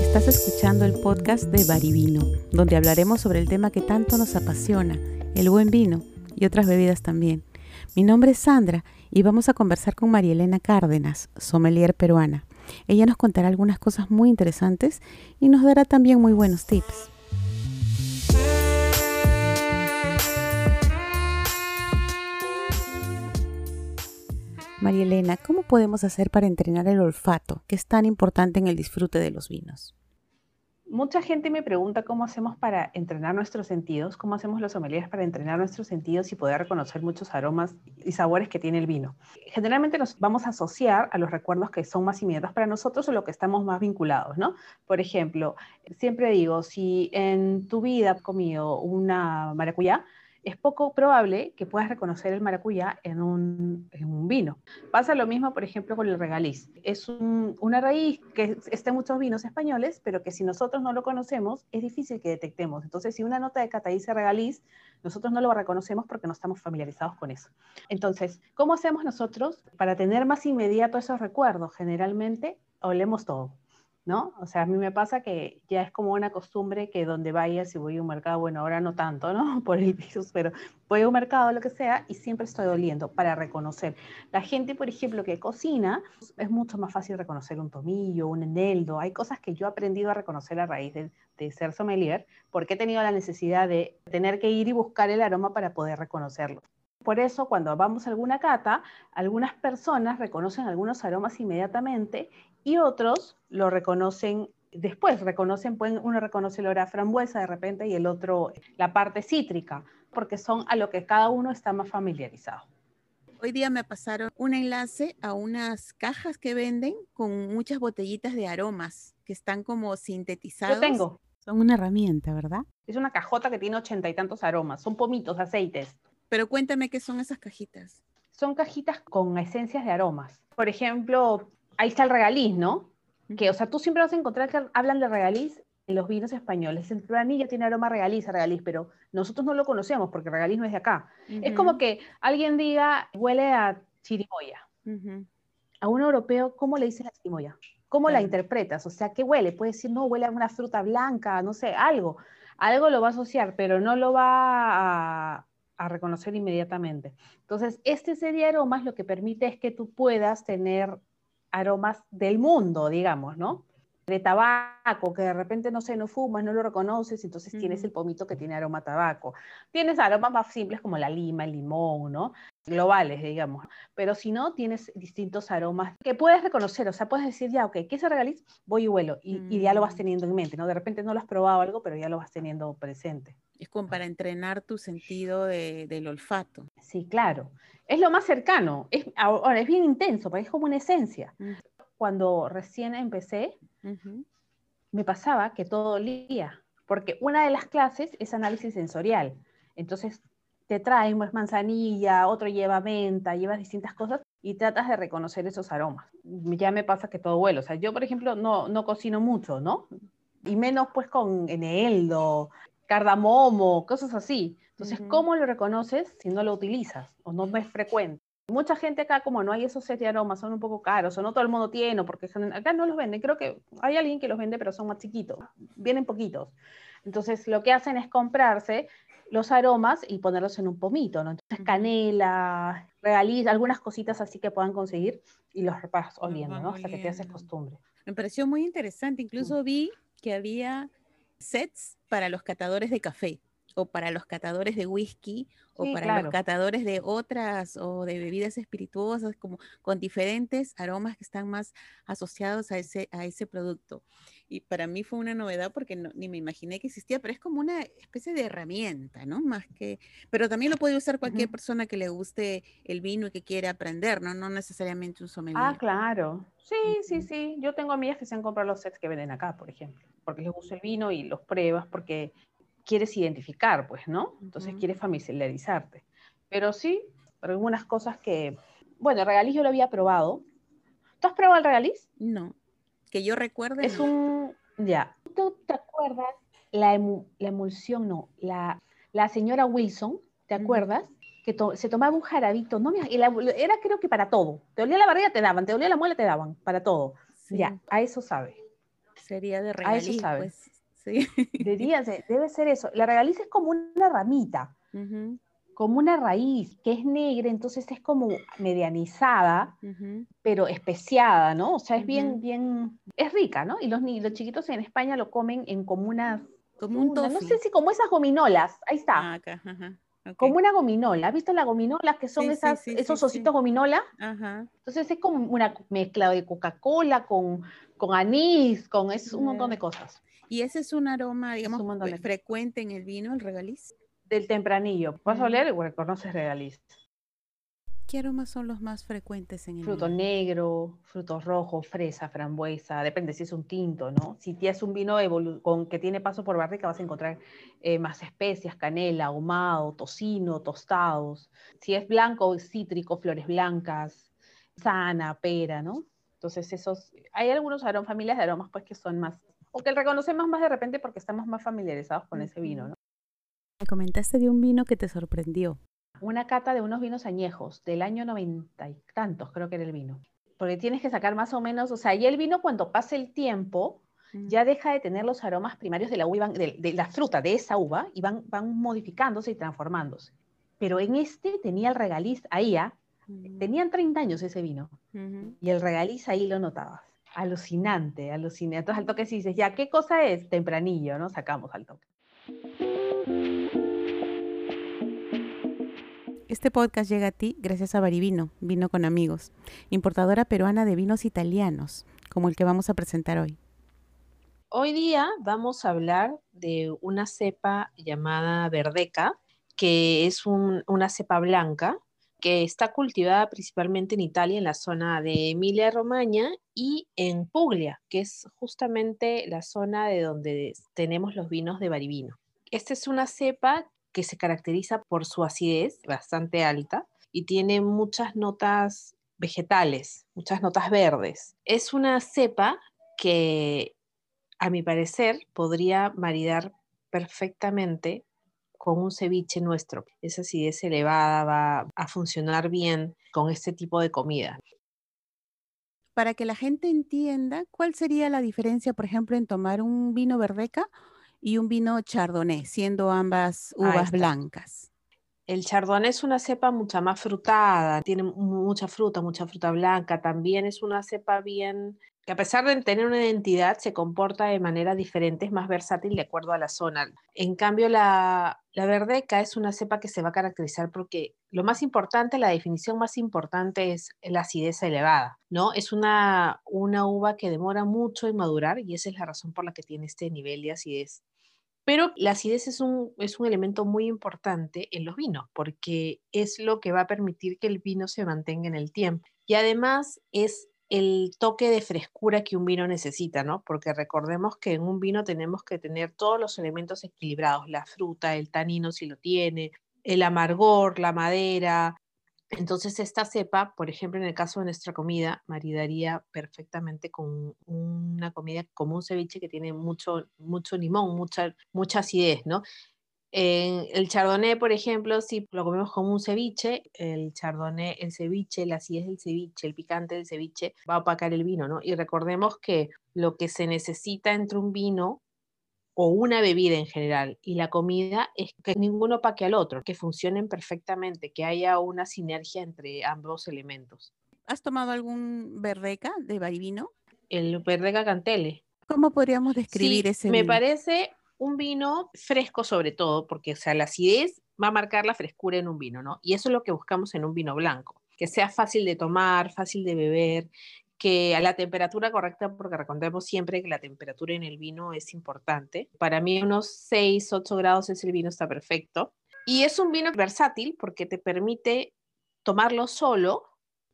Estás escuchando el podcast de Barivino, donde hablaremos sobre el tema que tanto nos apasiona, el buen vino y otras bebidas también. Mi nombre es Sandra y vamos a conversar con María Elena Cárdenas, sommelier peruana. Ella nos contará algunas cosas muy interesantes y nos dará también muy buenos tips. María Elena, ¿cómo podemos hacer para entrenar el olfato, que es tan importante en el disfrute de los vinos? Mucha gente me pregunta cómo hacemos para entrenar nuestros sentidos, cómo hacemos los sommeliers para entrenar nuestros sentidos y poder reconocer muchos aromas y sabores que tiene el vino. Generalmente nos vamos a asociar a los recuerdos que son más inmediatos para nosotros o lo que estamos más vinculados, ¿no? Por ejemplo, siempre digo, si en tu vida has comido una maracuyá, es poco probable que puedas reconocer el maracuyá en un, vino. Pasa lo mismo, por ejemplo, con el regaliz. Es una raíz que está en muchos vinos españoles, pero que si nosotros no lo conocemos, es difícil que detectemos. Entonces, si una nota de cata dice regaliz, nosotros no lo reconocemos porque no estamos familiarizados con eso. Entonces, ¿cómo hacemos nosotros para tener más inmediato esos recuerdos? Generalmente, olemos todo. ¿No? O sea, a mí me pasa que ya es como una costumbre que donde vaya, si voy a un mercado, bueno, ahora no tanto, ¿no? Por el virus, pero voy a un mercado, lo que sea, y siempre estoy oliendo para reconocer. La gente, por ejemplo, que cocina, es mucho más fácil reconocer un tomillo, un eneldo. Hay cosas que yo he aprendido a reconocer a raíz de, de ser sommelier, porque he tenido la necesidad de tener que ir y buscar el aroma para poder reconocerlo. Por eso, cuando vamos a alguna cata, algunas personas reconocen algunos aromas inmediatamente y otros lo reconocen después, reconocen, pueden, uno reconoce el olor a frambuesa de repente y el otro la parte cítrica, porque son a lo que cada uno está más familiarizado. Hoy día me pasaron un enlace a unas cajas que venden con muchas botellitas de aromas que están como sintetizados. Yo tengo. Son una herramienta, ¿verdad? Es una cajota que tiene ochenta y tantos aromas, son pomitos, aceites. Pero cuéntame qué son esas cajitas. Son cajitas con esencias de aromas. Por ejemplo, ahí está el regaliz, ¿no? Que, o sea, tú siempre vas a encontrar que hablan de regaliz en los vinos españoles. El planilla tiene aroma regaliz, regaliz, pero nosotros no lo conocemos porque regaliz no es de acá. Es como que alguien diga, huele a chirimoya. A un europeo, ¿cómo le dices a chirimoya? ¿Cómo la interpretas? O sea, ¿qué huele? Puede decir, no, huele a una fruta blanca, no sé, algo. Algo lo va a asociar, pero no lo va a, a reconocer inmediatamente. Entonces, este serie de aromas lo que permite es que tú puedas tener aromas del mundo, digamos, ¿no? De tabaco, que de repente, no sé, no fumas, no lo reconoces, entonces tienes el pomito que tiene aroma a tabaco. Tienes aromas más simples como la lima, el limón, ¿no? Globales, digamos. Pero si no, tienes distintos aromas que puedes reconocer, o sea, puedes decir, ya, ok, ¿qué se regaliz? Voy y huelo, y, y ya lo vas mm. teniendo en mente, ¿no? De repente no lo has probado algo, pero ya lo vas teniendo presente. Es como para entrenar tu sentido del olfato. Sí, claro. Es lo más cercano. Es, ahora, es bien intenso, porque es como una esencia. Mm. Cuando recién empecé, me pasaba que todo olía, porque una de las clases es análisis sensorial. Entonces, te traen pues, manzanilla, otro lleva menta, llevas distintas cosas y tratas de reconocer esos aromas. Ya me pasa que todo huele. O sea, yo, por ejemplo, no, no cocino mucho, ¿no? Y menos pues con eneldo, cardamomo, cosas así. Entonces, ¿cómo lo reconoces si no lo utilizas o no es frecuente? Mucha gente acá, como no hay esos set de aromas, son un poco caros, o no todo el mundo tiene, porque acá no los venden. Creo que hay alguien que los vende, pero son más chiquitos, vienen poquitos. Entonces, lo que hacen es comprarse los aromas y ponerlos en un pomito, ¿no? Entonces, canela, regaliz, algunas cositas así que puedan conseguir y los vas oliendo, ¿no? Hasta que te haces costumbre. Me pareció muy interesante. Incluso vi que había sets para los catadores de café o para los catadores de whisky o para los catadores de otras o de bebidas espirituosas como con diferentes aromas que están más asociados a ese, a ese producto. Y para mí fue una novedad porque ni me imaginé que existía, pero es como una especie de herramienta, ¿no? Más que, pero también lo puede usar cualquier persona que le guste el vino y que quiera aprender, ¿no? No necesariamente un sommelier. Ah, claro. Sí, sí, sí. Yo tengo amigas que se han comprado los sets que venden acá, por ejemplo, porque les gusta el vino y los pruebas porque quieres identificar, pues, ¿no? Entonces quieres familiarizarte. Pero sí, algunas cosas que, bueno, el regaliz yo lo había probado. ¿Tú has probado el regaliz? No. Que yo recuerde. Es un, ya. ¿Tú te acuerdas la, emulsión, no, la, la señora Wilson, ¿te acuerdas? Que se tomaba un jarabito, ¿no? era creo que para todo. Te dolía la barriga, te daban, te dolía la muela, te daban, para todo. Ya, a eso sabe. Sería de regaliz, A eso sabe. Pues, sí. debe ser eso. La regaliz es como una ramita como una raíz que es negra, entonces es como medianizada, pero especiada, ¿no? O sea, es bien, bien, es rica, ¿no? Y los, los chiquitos en España lo comen en como unas, como un no sé si como esas gominolas, ahí está. Ah, como una gominola, ¿has visto las gominolas que son esas, esos ositos gominola? Entonces es como una mezcla de Coca-Cola con, con anís, con es un montón de cosas. ¿Y ese es un aroma, digamos, frecuente en el vino, el regaliz? del tempranillo. ¿Vas a oler? Bueno, conoces regaliz. ¿Qué aromas son los más frecuentes en el Fruto negro, frutos rojos, fresa, frambuesa, depende si es un tinto, ¿no? Si tienes un vino con, que tiene paso por barrica, vas a encontrar eh, más especias, canela, ahumado, tocino, tostados. Si es blanco, cítrico, flores blancas, sana, pera, ¿no? Entonces esos, hay algunos aromas, familias de aromas pues que son más, o que reconocemos más de repente porque estamos más familiarizados con ese vino, ¿no? Me comentaste de un vino que te sorprendió. Una cata de unos vinos añejos, del año noventa y tantos, creo que era el vino. Porque tienes que sacar más o menos, o sea, y el vino cuando pasa el tiempo, mm. ya deja de tener los aromas primarios de la uva, de, la fruta, de esa uva, y van, van modificándose y transformándose. Pero en este tenía el regaliz ahí, ¿ah? mm. tenían 30 años ese vino, y el regaliz ahí lo notabas. Alucinante, alucinante. Entonces al toque sí dices, ya, ¿qué cosa es? Tempranillo, ¿no? Sacamos al toque. Este podcast llega a ti gracias a Barivino, Vino con Amigos, importadora peruana de vinos italianos, como el que vamos a presentar hoy. Hoy día vamos a hablar de una cepa llamada Verdeca, que es una cepa blanca que está cultivada principalmente en Italia, en la zona de Emilia-Romagna y en Puglia, que es justamente la zona de donde tenemos los vinos de Barivino. Esta es una cepa que se caracteriza por su acidez bastante alta y tiene muchas notas vegetales, muchas notas verdes. Es una cepa que, a mi parecer, podría maridar perfectamente con un ceviche nuestro. Esa acidez elevada va a funcionar bien con este tipo de comida. Para que la gente entienda, ¿cuál sería la diferencia, por ejemplo, en tomar un vino verdeca y un vino chardonnay, siendo ambas uvas blancas. El chardonnay es una cepa mucha más frutada, tiene mucha fruta, mucha fruta blanca. También es una cepa bien que a pesar de tener una identidad, se comporta de manera diferente, es más versátil de acuerdo a la zona. En cambio, la, la verdeca es una cepa que se va a caracterizar porque lo más importante, la definición más importante es la acidez elevada, ¿no? Es una, una uva que demora mucho en madurar y esa es la razón por la que tiene este nivel de acidez. Pero la acidez es un, es un elemento muy importante en los vinos porque es lo que va a permitir que el vino se mantenga en el tiempo. Y además es el toque de frescura que un vino necesita, ¿no? Porque recordemos que en un vino tenemos que tener todos los elementos equilibrados, la fruta, el tanino si lo tiene, el amargor, la madera. Entonces esta cepa, por ejemplo, en el caso de nuestra comida, maridaría perfectamente con una comida como un ceviche que tiene mucho, mucho limón, mucha, mucha acidez, ¿no? El chardonnay, por ejemplo, si lo comemos como un ceviche, el chardonnay, el ceviche, la acidez del ceviche, el picante del ceviche va a opacar el vino, ¿no? Y recordemos que lo que se necesita entre un vino o una bebida en general y la comida es que ninguno opaque al otro, que funcionen perfectamente, que haya una sinergia entre ambos elementos. ¿Has tomado algún verdeca de vino? El verdeca cantele. ¿Cómo podríamos describir ese Me parece un vino fresco sobre todo, porque sea, la acidez va a marcar la frescura en un vino, ¿no? Y eso es lo que buscamos en un vino blanco, que sea fácil de tomar, fácil de beber, que a la temperatura correcta, porque recordemos siempre que la temperatura en el vino es importante. Para mí unos 6, 8 grados es el vino está perfecto. Y es un vino versátil porque te permite tomarlo solo,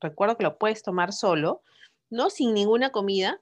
recuerdo que lo puedes tomar solo, ¿no? Sin ninguna comida,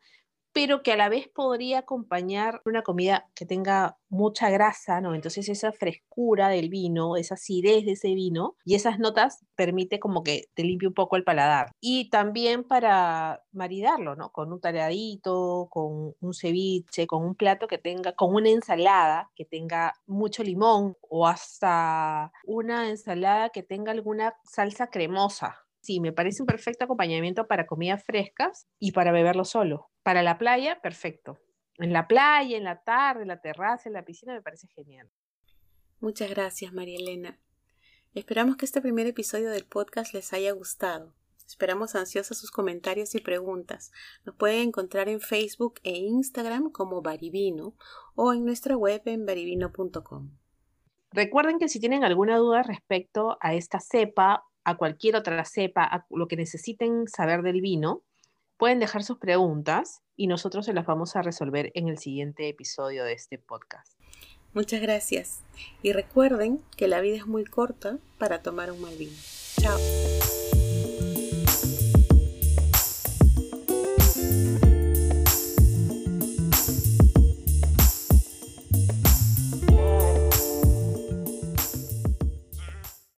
pero que a la vez podría acompañar una comida que tenga mucha grasa, ¿no? Entonces esa frescura del vino, esa acidez de ese vino y esas notas permite como que te limpie un poco el paladar. Y también para maridarlo, ¿no? Con un tareadito, con un ceviche, con un plato que tenga, con una ensalada que tenga mucho limón o hasta una ensalada que tenga alguna salsa cremosa, Sí, me parece un perfecto acompañamiento para comidas frescas y para beberlo solo. Para la playa, perfecto. En la playa, en la tarde, en la terraza, en la piscina, me parece genial. Muchas gracias, María Elena. Esperamos que este primer episodio del podcast les haya gustado. Esperamos ansiosos sus comentarios y preguntas. Nos pueden encontrar en Facebook e Instagram como Baribino o en nuestra web en baribino.com. Recuerden que si tienen alguna duda respecto a esta cepa a cualquier otra cepa, a lo que necesiten saber del vino, pueden dejar sus preguntas y nosotros se las vamos a resolver en el siguiente episodio de este podcast. Muchas gracias y recuerden que la vida es muy corta para tomar un mal vino. Chao.